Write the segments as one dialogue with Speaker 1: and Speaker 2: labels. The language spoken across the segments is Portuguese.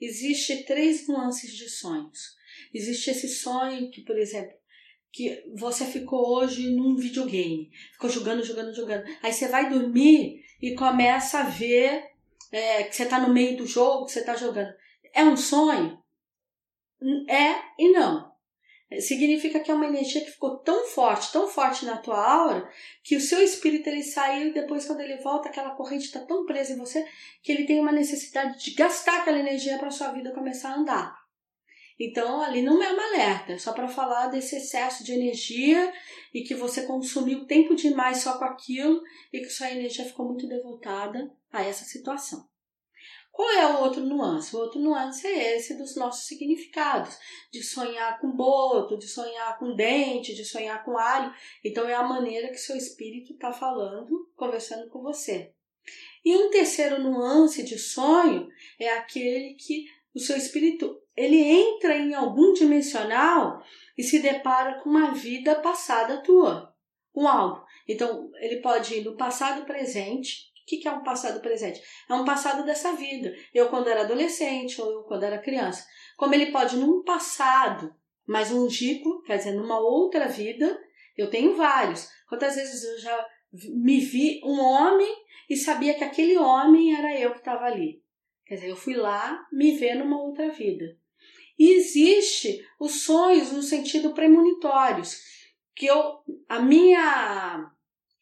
Speaker 1: existe três nuances de sonhos. Existe esse sonho que, por exemplo, que você ficou hoje num videogame, ficou jogando, jogando, jogando. Aí você vai dormir e começa a ver é, que você está no meio do jogo, que você está jogando. É um sonho? É e não. Significa que é uma energia que ficou tão forte, tão forte na tua aura, que o seu espírito ele saiu e depois quando ele volta, aquela corrente está tão presa em você que ele tem uma necessidade de gastar aquela energia para sua vida começar a andar. Então, ali não é um alerta, é só para falar desse excesso de energia e que você consumiu tempo demais só com aquilo e que sua energia ficou muito devotada a essa situação. Qual é o outro nuance? O outro nuance é esse dos nossos significados, de sonhar com boto, de sonhar com dente, de sonhar com alho. Então é a maneira que seu espírito está falando, conversando com você. E um terceiro nuance de sonho é aquele que o seu espírito ele entra em algum dimensional e se depara com uma vida passada tua, com algo. Então, ele pode ir no passado presente. O que é um passado presente? É um passado dessa vida. Eu quando era adolescente ou eu quando era criança. Como ele pode num passado mais longínquo, quer dizer, numa outra vida, eu tenho vários. Quantas vezes eu já me vi um homem e sabia que aquele homem era eu que estava ali. Quer dizer, eu fui lá me ver numa outra vida. E existe os sonhos no sentido premonitórios, que eu, a minha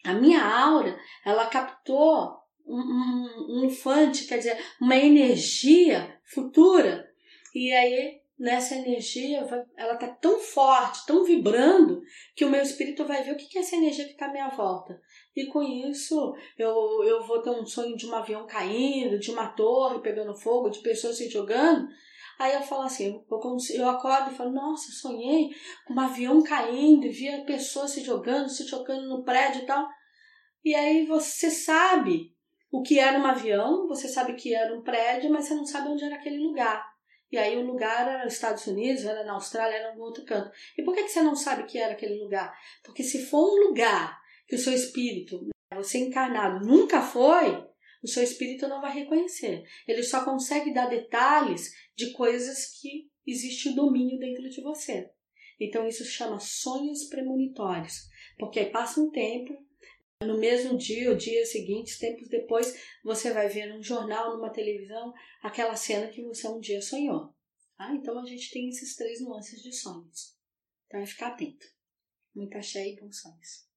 Speaker 1: a minha aura, ela captou um, um, um infante, quer dizer, uma energia futura. E aí, nessa energia, ela tá tão forte, tão vibrando, que o meu espírito vai ver o que é essa energia que está à minha volta. E com isso, eu, eu vou ter um sonho de um avião caindo, de uma torre pegando fogo, de pessoas se jogando. Aí eu falo assim, eu acordo e falo, nossa, sonhei com um avião caindo e via pessoas se jogando, se jogando no prédio e tal. E aí você sabe o que era um avião, você sabe que era um prédio, mas você não sabe onde era aquele lugar. E aí o lugar era nos Estados Unidos, era na Austrália, era em outro canto. E por que, que você não sabe que era aquele lugar? Porque se for um lugar que o seu espírito, você encarnado, nunca foi, o seu espírito não vai reconhecer. Ele só consegue dar detalhes de coisas que existe o domínio dentro de você. Então isso se chama sonhos premonitórios, porque aí passa um tempo, no mesmo dia, o dia seguinte, tempos depois, você vai ver num jornal, numa televisão, aquela cena que você um dia sonhou. Ah, então a gente tem esses três nuances de sonhos. Então é ficar atento. Muita axé e bons sonhos.